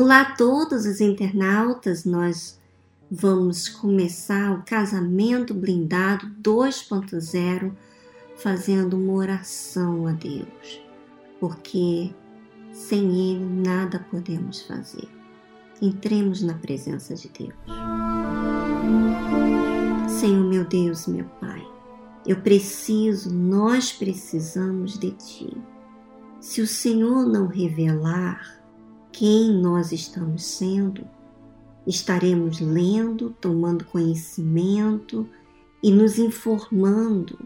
Olá a todos os internautas, nós vamos começar o Casamento Blindado 2.0 fazendo uma oração a Deus, porque sem Ele nada podemos fazer. Entremos na presença de Deus. Senhor meu Deus, meu Pai, eu preciso, nós precisamos de Ti. Se o Senhor não revelar, quem nós estamos sendo, estaremos lendo, tomando conhecimento e nos informando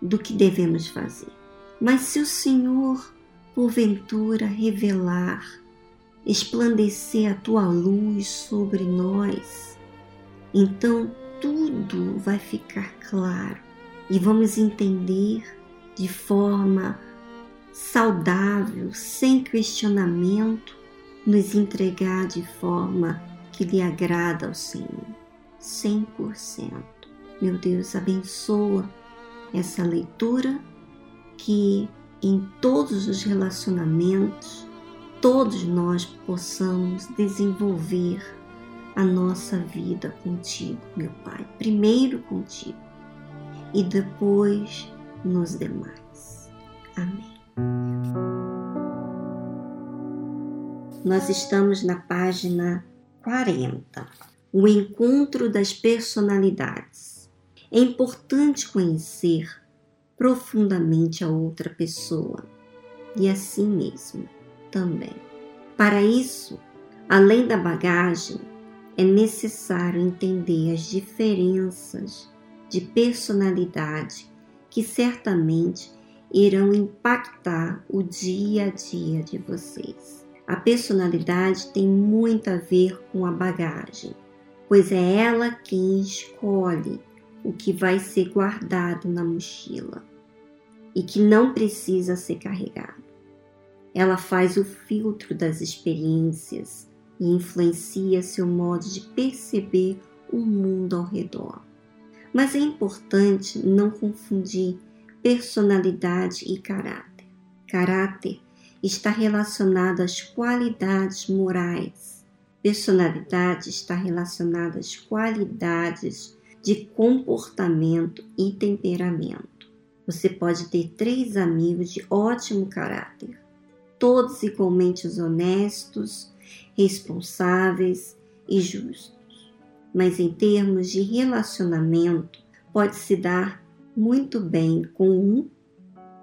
do que devemos fazer. Mas se o Senhor, porventura, revelar, esplandecer a tua luz sobre nós, então tudo vai ficar claro e vamos entender de forma saudável, sem questionamento, nos entregar de forma que lhe agrada ao Senhor, 100%. Meu Deus, abençoa essa leitura que em todos os relacionamentos todos nós possamos desenvolver a nossa vida contigo, meu Pai. Primeiro contigo e depois nos demais. Amém. Nós estamos na página 40, o encontro das personalidades. É importante conhecer profundamente a outra pessoa e a si mesmo também. Para isso, além da bagagem, é necessário entender as diferenças de personalidade que certamente irão impactar o dia a dia de vocês. A personalidade tem muito a ver com a bagagem, pois é ela quem escolhe o que vai ser guardado na mochila e que não precisa ser carregado. Ela faz o filtro das experiências e influencia seu modo de perceber o mundo ao redor. Mas é importante não confundir personalidade e caráter. Caráter está relacionado às qualidades morais. Personalidade está relacionada às qualidades de comportamento e temperamento. Você pode ter três amigos de ótimo caráter, todos igualmente honestos, responsáveis e justos. Mas em termos de relacionamento, pode se dar muito bem com um,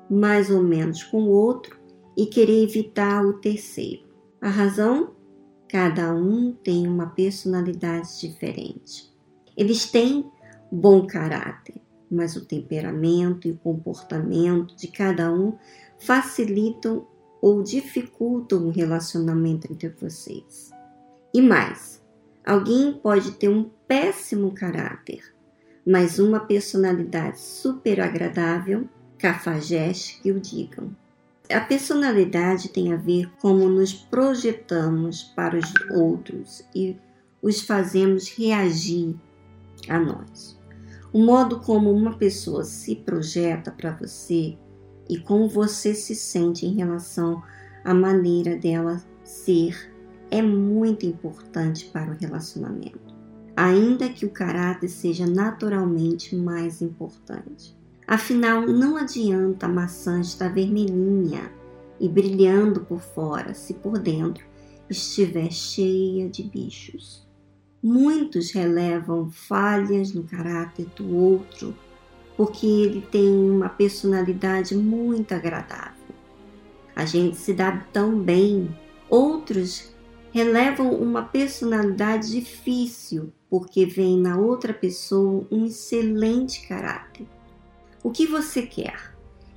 mais ou menos com o outro e querer evitar o terceiro. A razão? Cada um tem uma personalidade diferente. Eles têm bom caráter, mas o temperamento e o comportamento de cada um facilitam ou dificultam o relacionamento entre vocês. E mais, alguém pode ter um péssimo caráter, mas uma personalidade super agradável, cafajeste que o digam. A personalidade tem a ver como nos projetamos para os outros e os fazemos reagir a nós. O modo como uma pessoa se projeta para você e como você se sente em relação à maneira dela ser é muito importante para o relacionamento, ainda que o caráter seja naturalmente mais importante. Afinal, não adianta a maçã estar vermelhinha e brilhando por fora se por dentro estiver cheia de bichos. Muitos relevam falhas no caráter do outro porque ele tem uma personalidade muito agradável. A gente se dá tão bem. Outros relevam uma personalidade difícil porque vem na outra pessoa um excelente caráter. O que você quer?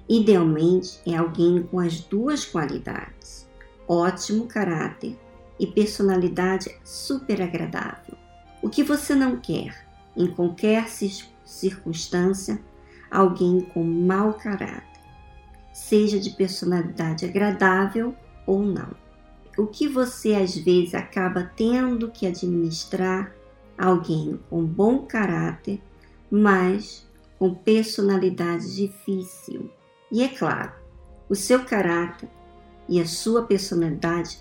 Idealmente é alguém com as duas qualidades: ótimo caráter e personalidade super agradável. O que você não quer? Em qualquer circunstância, alguém com mau caráter, seja de personalidade agradável ou não. O que você às vezes acaba tendo que administrar alguém com bom caráter, mas com personalidade difícil. E é claro, o seu caráter e a sua personalidade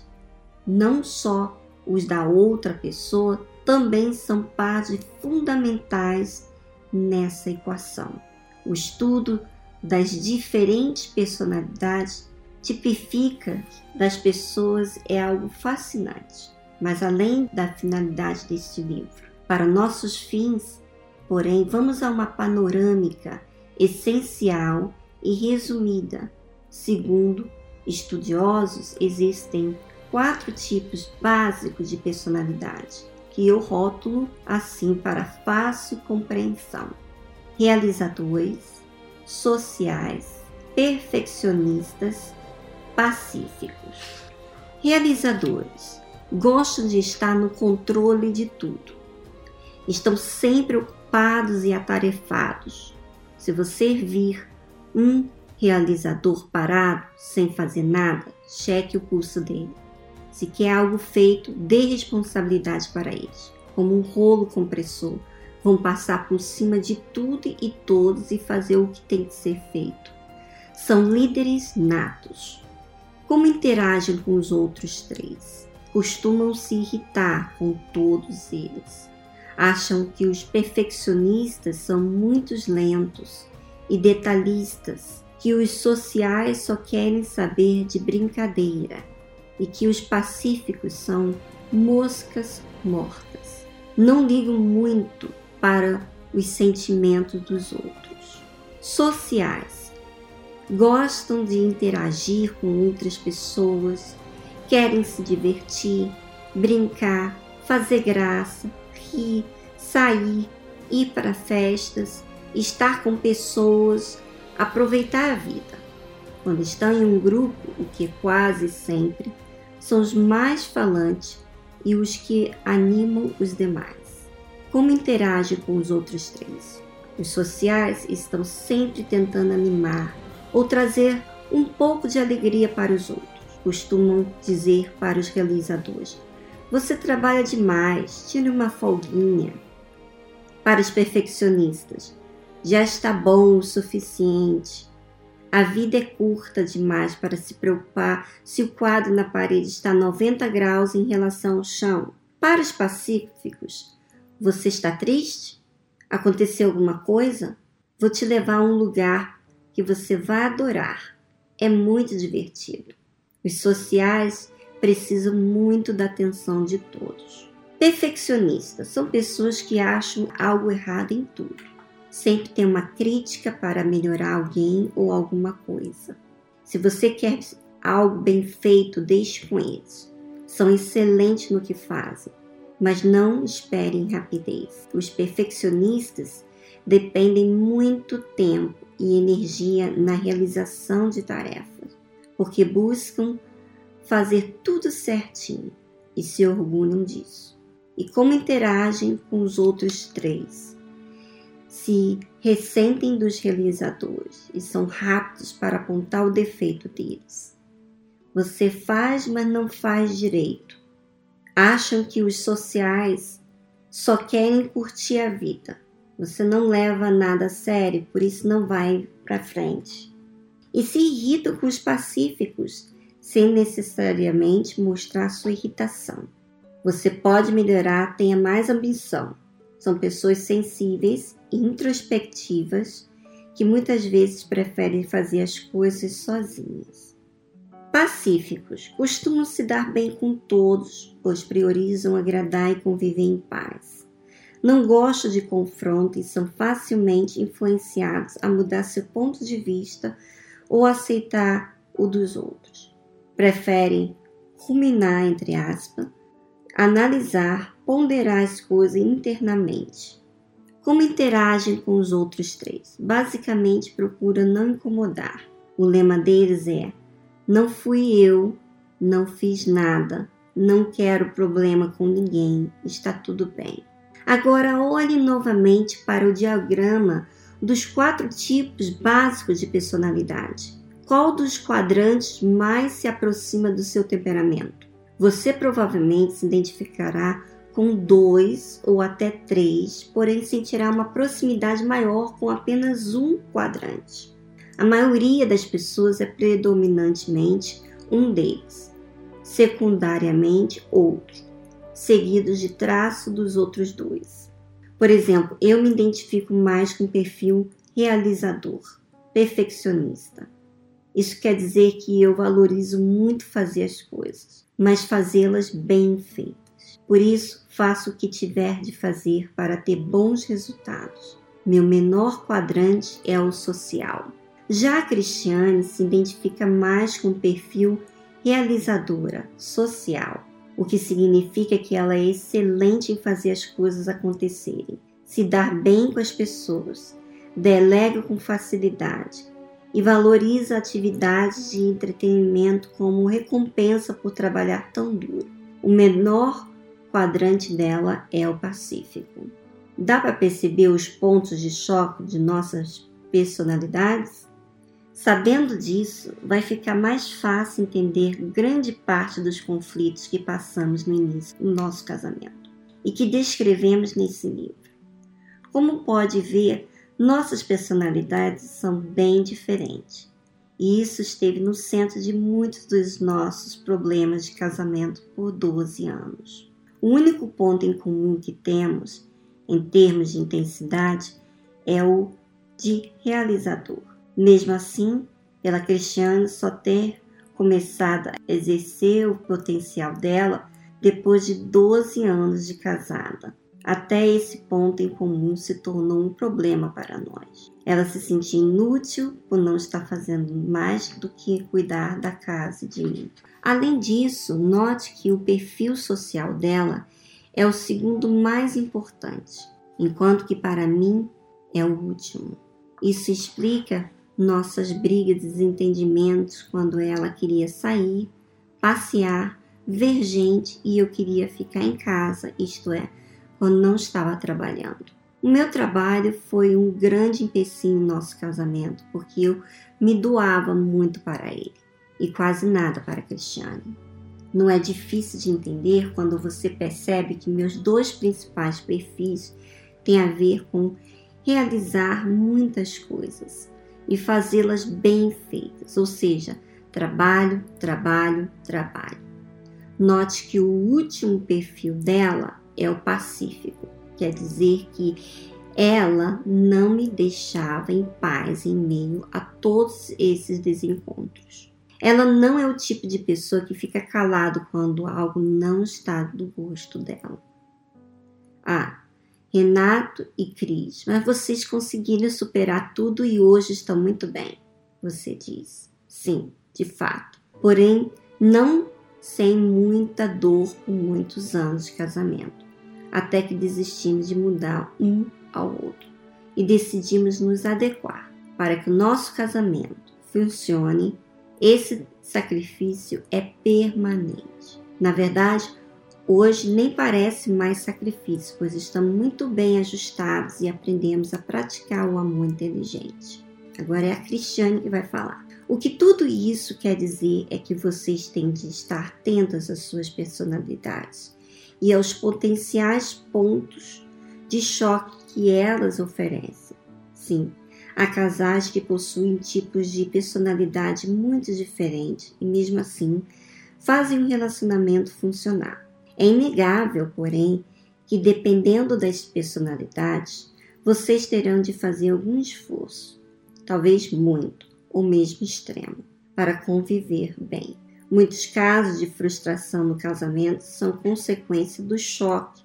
não só os da outra pessoa também são partes fundamentais nessa equação. O estudo das diferentes personalidades tipifica das pessoas é algo fascinante. Mas além da finalidade deste livro, para nossos fins, porém, vamos a uma panorâmica essencial e resumida. Segundo estudiosos, existem quatro tipos básicos de personalidade, que eu rótulo assim para fácil compreensão: realizadores, sociais, perfeccionistas, pacíficos. Realizadores gostam de estar no controle de tudo. Estão sempre ocupados e atarefados. Se você vir um realizador parado, sem fazer nada, cheque o pulso dele. Se quer algo feito, dê responsabilidade para eles. Como um rolo compressor, vão passar por cima de tudo e todos e fazer o que tem que ser feito. São líderes natos. Como interagem com os outros três? Costumam se irritar com todos eles. Acham que os perfeccionistas são muito lentos e detalhistas, que os sociais só querem saber de brincadeira e que os pacíficos são moscas mortas. Não ligam muito para os sentimentos dos outros. Sociais gostam de interagir com outras pessoas, querem se divertir, brincar, fazer graça, rir, sair, ir para festas, estar com pessoas, aproveitar a vida. Quando estão em um grupo, o que quase sempre, são os mais falantes e os que animam os demais. Como interage com os outros três? Os sociais estão sempre tentando animar ou trazer um pouco de alegria para os outros. Costumam dizer para os realizadores: Você trabalha demais, tire uma folguinha. Para os perfeccionistas, já está bom o suficiente. A vida é curta demais para se preocupar se o quadro na parede está 90 graus em relação ao chão. Para os pacíficos, você está triste? Aconteceu alguma coisa? Vou te levar a um lugar que você vai adorar. É muito divertido. Os sociais precisam muito da atenção de todos. Perfeccionistas são pessoas que acham algo errado em tudo sempre tem uma crítica para melhorar alguém ou alguma coisa. Se você quer algo bem feito, deixe com eles. São excelentes no que fazem, mas não esperem rapidez. Os perfeccionistas dependem muito tempo e energia na realização de tarefas, porque buscam fazer tudo certinho e se orgulham disso. E como interagem com os outros três? se ressentem dos realizadores e são rápidos para apontar o defeito deles. Você faz, mas não faz direito. Acham que os sociais só querem curtir a vida. Você não leva nada a sério, por isso não vai para frente. E se irritam com os pacíficos, sem necessariamente mostrar sua irritação. Você pode melhorar, tenha mais ambição. São pessoas sensíveis introspectivas que muitas vezes preferem fazer as coisas sozinhas. Pacíficos costumam se dar bem com todos, pois priorizam agradar e conviver em paz. Não gostam de confronto e são facilmente influenciados a mudar seu ponto de vista ou aceitar o dos outros. Preferem ruminar, entre aspas, analisar, ponderar as coisas internamente como interagem com os outros três? Basicamente, procura não incomodar. O lema deles é: não fui eu, não fiz nada, não quero problema com ninguém, está tudo bem. Agora, olhe novamente para o diagrama dos quatro tipos básicos de personalidade. Qual dos quadrantes mais se aproxima do seu temperamento? Você provavelmente se identificará com dois ou até três, porém sentirá uma proximidade maior com apenas um quadrante. A maioria das pessoas é predominantemente um deles, secundariamente outro. seguidos de traço dos outros dois. Por exemplo, eu me identifico mais com o perfil realizador, perfeccionista. Isso quer dizer que eu valorizo muito fazer as coisas, mas fazê-las bem feitas. Por isso, faço o que tiver de fazer para ter bons resultados. Meu menor quadrante é o social. Já a Cristiane se identifica mais com o perfil realizadora, social, o que significa que ela é excelente em fazer as coisas acontecerem, se dar bem com as pessoas, delega com facilidade e valoriza atividades de entretenimento como recompensa por trabalhar tão duro. O menor quadrante dela é o Pacífico. Dá para perceber os pontos de choque de nossas personalidades? Sabendo disso, vai ficar mais fácil entender grande parte dos conflitos que passamos no início do nosso casamento e que descrevemos nesse livro. Como pode ver, nossas personalidades são bem diferentes. E isso esteve no centro de muitos dos nossos problemas de casamento por 12 anos. O único ponto em comum que temos em termos de intensidade, é o de realizador. Mesmo assim, pela Cristiane só ter começado a exercer o potencial dela depois de 12 anos de casada. Até esse ponto em comum se tornou um problema para nós. Ela se sentia inútil por não estar fazendo mais do que cuidar da casa e de mim. Além disso, note que o perfil social dela é o segundo mais importante, enquanto que para mim é o último. Isso explica nossas brigas e desentendimentos quando ela queria sair, passear, ver gente e eu queria ficar em casa, isto é, quando não estava trabalhando. O meu trabalho foi um grande empecilho no nosso casamento, porque eu me doava muito para ele e quase nada para Cristiane. Não é difícil de entender quando você percebe que meus dois principais perfis têm a ver com realizar muitas coisas e fazê-las bem feitas, ou seja, trabalho, trabalho, trabalho. Note que o último perfil dela é o pacífico, quer dizer que ela não me deixava em paz em meio a todos esses desencontros. Ela não é o tipo de pessoa que fica calado quando algo não está do gosto dela. Ah, Renato e Cris, mas vocês conseguiram superar tudo e hoje estão muito bem, você diz. Sim, de fato. Porém, não sem muita dor por muitos anos de casamento, até que desistimos de mudar um ao outro e decidimos nos adequar para que o nosso casamento funcione esse sacrifício é permanente. Na verdade, hoje nem parece mais sacrifício, pois estamos muito bem ajustados e aprendemos a praticar o amor inteligente. Agora é a Cristiane que vai falar. O que tudo isso quer dizer é que vocês têm de estar atentos às suas personalidades e aos potenciais pontos de choque que elas oferecem. Sim, Há casais que possuem tipos de personalidade muito diferentes e, mesmo assim, fazem um relacionamento funcionar. É inegável, porém, que dependendo das personalidades, vocês terão de fazer algum esforço, talvez muito, ou mesmo extremo, para conviver bem. Muitos casos de frustração no casamento são consequência do choque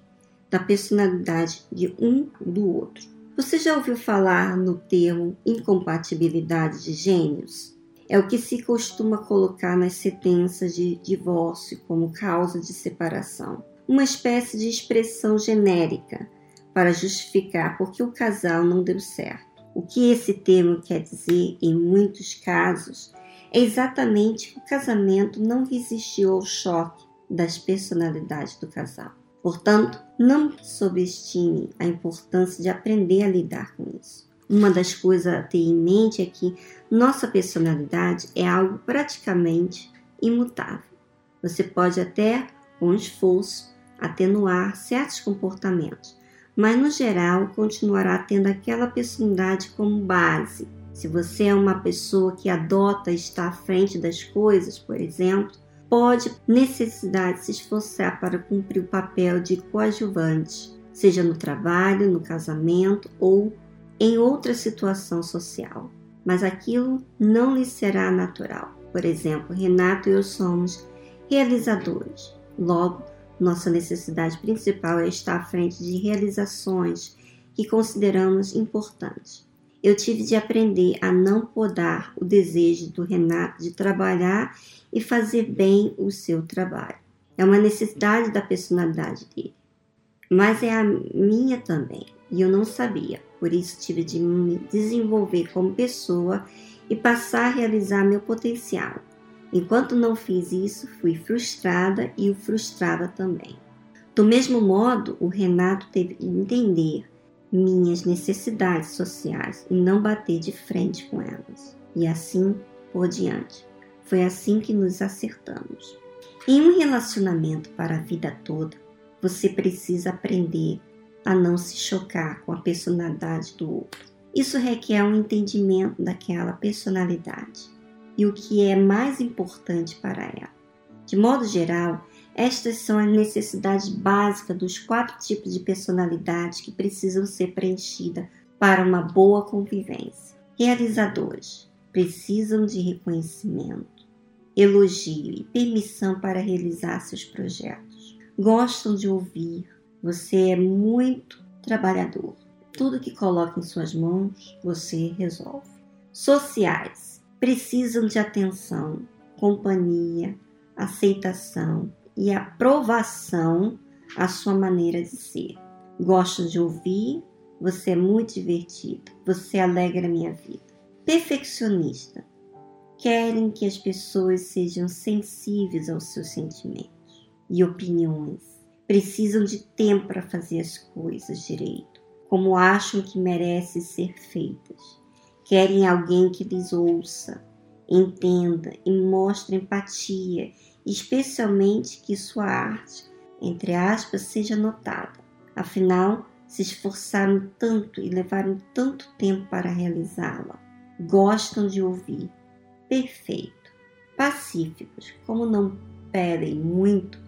da personalidade de um do outro. Você já ouviu falar no termo incompatibilidade de gênios? É o que se costuma colocar nas sentenças de divórcio como causa de separação. Uma espécie de expressão genérica para justificar porque o casal não deu certo. O que esse termo quer dizer em muitos casos é exatamente que o casamento não resistiu ao choque das personalidades do casal. Portanto, não subestime a importância de aprender a lidar com isso. Uma das coisas a ter em mente é que nossa personalidade é algo praticamente imutável. Você pode até, com esforço, atenuar certos comportamentos, mas no geral continuará tendo aquela personalidade como base. Se você é uma pessoa que adota estar à frente das coisas, por exemplo, pode necessidade se esforçar para cumprir o papel de coadjuvante, seja no trabalho, no casamento ou em outra situação social. Mas aquilo não lhe será natural. Por exemplo, Renato e eu somos realizadores. Logo, nossa necessidade principal é estar à frente de realizações que consideramos importantes. Eu tive de aprender a não podar o desejo do Renato de trabalhar e fazer bem o seu trabalho. É uma necessidade da personalidade dele, mas é a minha também, e eu não sabia, por isso tive de me desenvolver como pessoa e passar a realizar meu potencial. Enquanto não fiz isso, fui frustrada e o frustrava também. Do mesmo modo, o Renato teve que entender minhas necessidades sociais e não bater de frente com elas. E assim por diante. Foi assim que nos acertamos. Em um relacionamento para a vida toda, você precisa aprender a não se chocar com a personalidade do outro. Isso requer um entendimento daquela personalidade e o que é mais importante para ela. De modo geral, estas são as necessidades básicas dos quatro tipos de personalidade que precisam ser preenchidas para uma boa convivência. Realizadores precisam de reconhecimento, elogio e permissão para realizar seus projetos. Gostam de ouvir, você é muito trabalhador. Tudo que coloca em suas mãos, você resolve. Sociais precisam de atenção, companhia, aceitação e aprovação à sua maneira de ser. Gostam de ouvir, você é muito divertido, você alegra minha vida. Perfeccionista querem que as pessoas sejam sensíveis aos seus sentimentos e opiniões precisam de tempo para fazer as coisas direito, como acham que merecem ser feitas. Querem alguém que lhes ouça, entenda e mostre empatia, especialmente que sua arte, entre aspas, seja notada. Afinal, se esforçaram tanto e levaram tanto tempo para realizá-la. Gostam de ouvir. Perfeito. Pacíficos, como não pedem muito,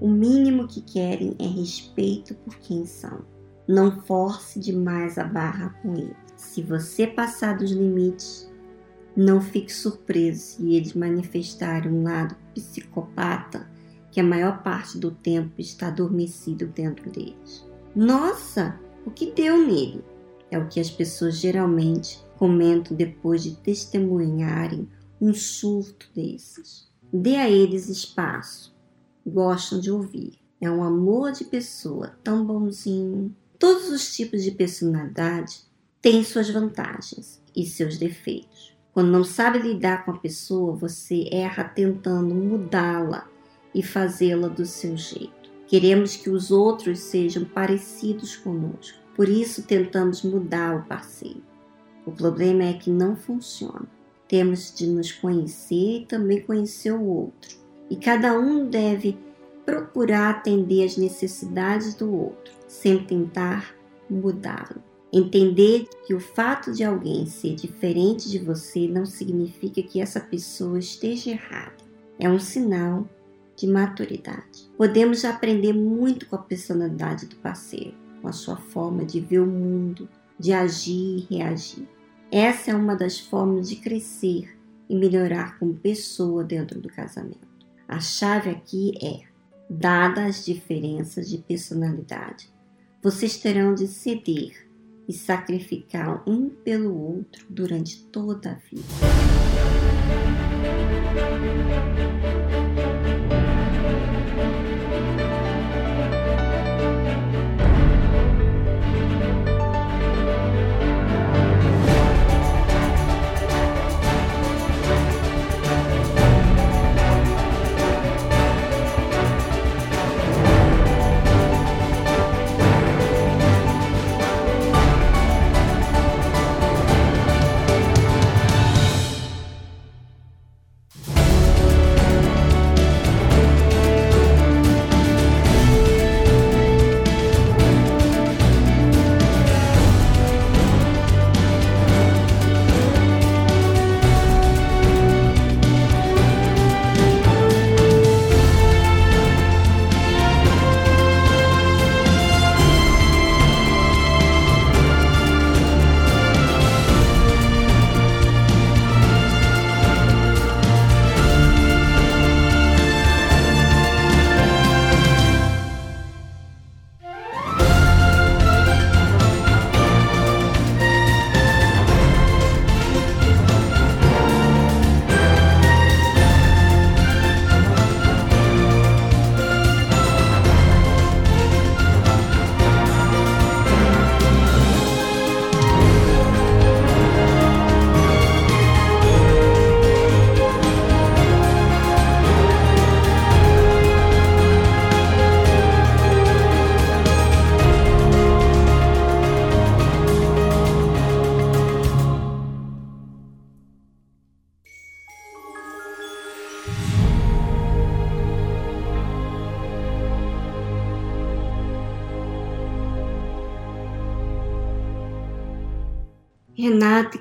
o mínimo que querem é respeito por quem são. Não force demais a barra com eles. Se você passar dos limites, não fique surpreso se eles manifestarem um lado psicopata que a maior parte do tempo está adormecido dentro deles. Nossa, o que deu nele? É o que as pessoas geralmente comentam depois de testemunharem um surto desses. Dê a eles espaço gostam de ouvir. É um amor de pessoa tão bonzinho. Todos os tipos de personalidade têm suas vantagens e seus defeitos. Quando não sabe lidar com a pessoa, você erra tentando mudá-la e fazê-la do seu jeito. Queremos que os outros sejam parecidos conosco, por isso tentamos mudar o parceiro. O problema é que não funciona. Temos de nos conhecer e também conhecer o outro e cada um deve procurar atender às necessidades do outro, sem tentar mudá-lo. Entender que o fato de alguém ser diferente de você não significa que essa pessoa esteja errada. É um sinal de maturidade. Podemos aprender muito com a personalidade do parceiro, com a sua forma de ver o mundo, de agir e reagir. Essa é uma das formas de crescer e melhorar como pessoa dentro do casamento. A chave aqui é: dadas as diferenças de personalidade, vocês terão de ceder e sacrificar um pelo outro durante toda a vida.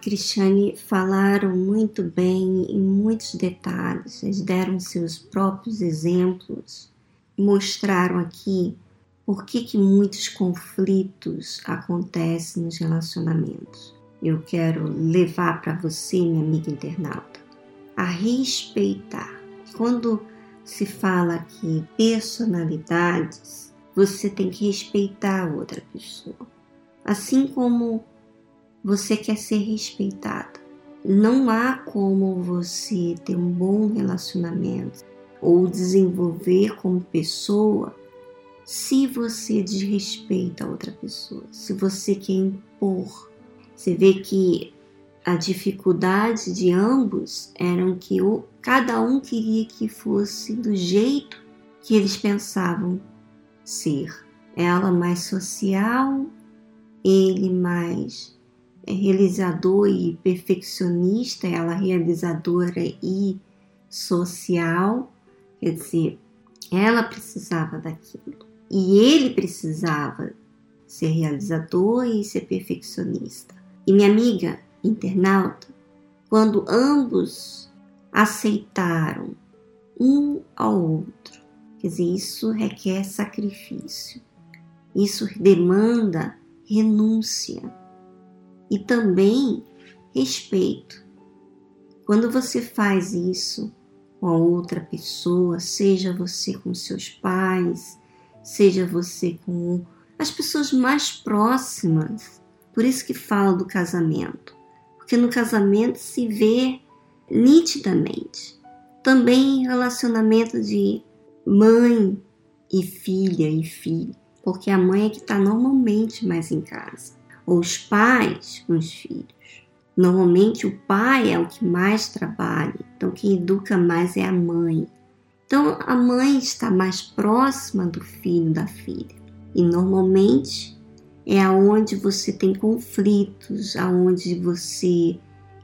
Cristiane falaram muito bem em muitos detalhes, eles deram seus próprios exemplos, mostraram aqui por que, que muitos conflitos acontecem nos relacionamentos. Eu quero levar para você, minha amiga internauta, a respeitar. Quando se fala aqui personalidades, você tem que respeitar a outra pessoa. Assim como você quer ser respeitado. Não há como você ter um bom relacionamento ou desenvolver como pessoa se você desrespeita a outra pessoa, se você quer impor. Você vê que a dificuldade de ambos eram que o, cada um queria que fosse do jeito que eles pensavam ser. Ela mais social, ele mais realizador e perfeccionista, ela realizadora e social, quer dizer, ela precisava daquilo. E ele precisava ser realizador e ser perfeccionista. E minha amiga internauta, quando ambos aceitaram um ao outro, quer dizer, isso requer sacrifício, isso demanda renúncia e também respeito. Quando você faz isso com a outra pessoa, seja você com seus pais, seja você com as pessoas mais próximas. Por isso que falo do casamento, porque no casamento se vê nitidamente. Também relacionamento de mãe e filha e filho, porque a mãe é que está normalmente mais em casa, ou os pais com os filhos. Normalmente o pai é o que mais trabalha, então quem educa mais é a mãe. Então a mãe está mais próxima do filho da filha. E normalmente é aonde você tem conflitos, aonde você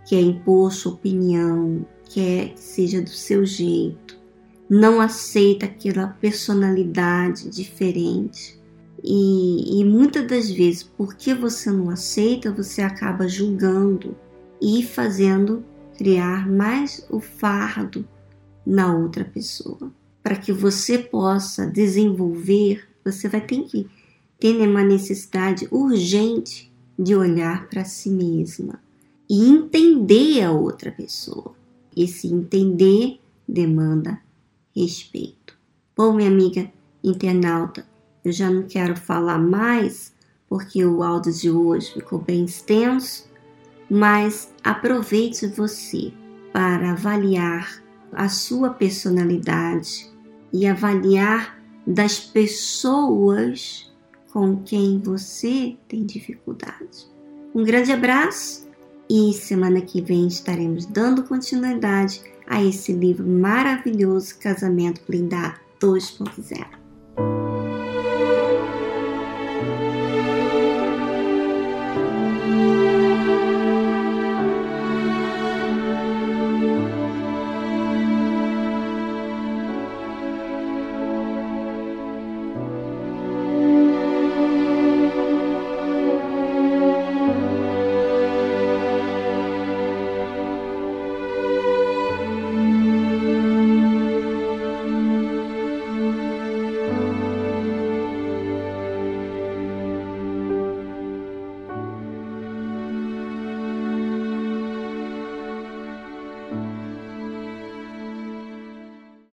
quer impor sua opinião, quer que seja do seu jeito, não aceita aquela personalidade diferente. E, e muitas das vezes, porque você não aceita, você acaba julgando e fazendo criar mais o fardo na outra pessoa. Para que você possa desenvolver, você vai ter que ter uma necessidade urgente de olhar para si mesma e entender a outra pessoa. Esse entender demanda respeito. Bom, minha amiga internauta, eu já não quero falar mais porque o áudio de hoje ficou bem extenso, mas aproveite você para avaliar a sua personalidade e avaliar das pessoas com quem você tem dificuldade. Um grande abraço e semana que vem estaremos dando continuidade a esse livro maravilhoso Casamento Blindado 2.0.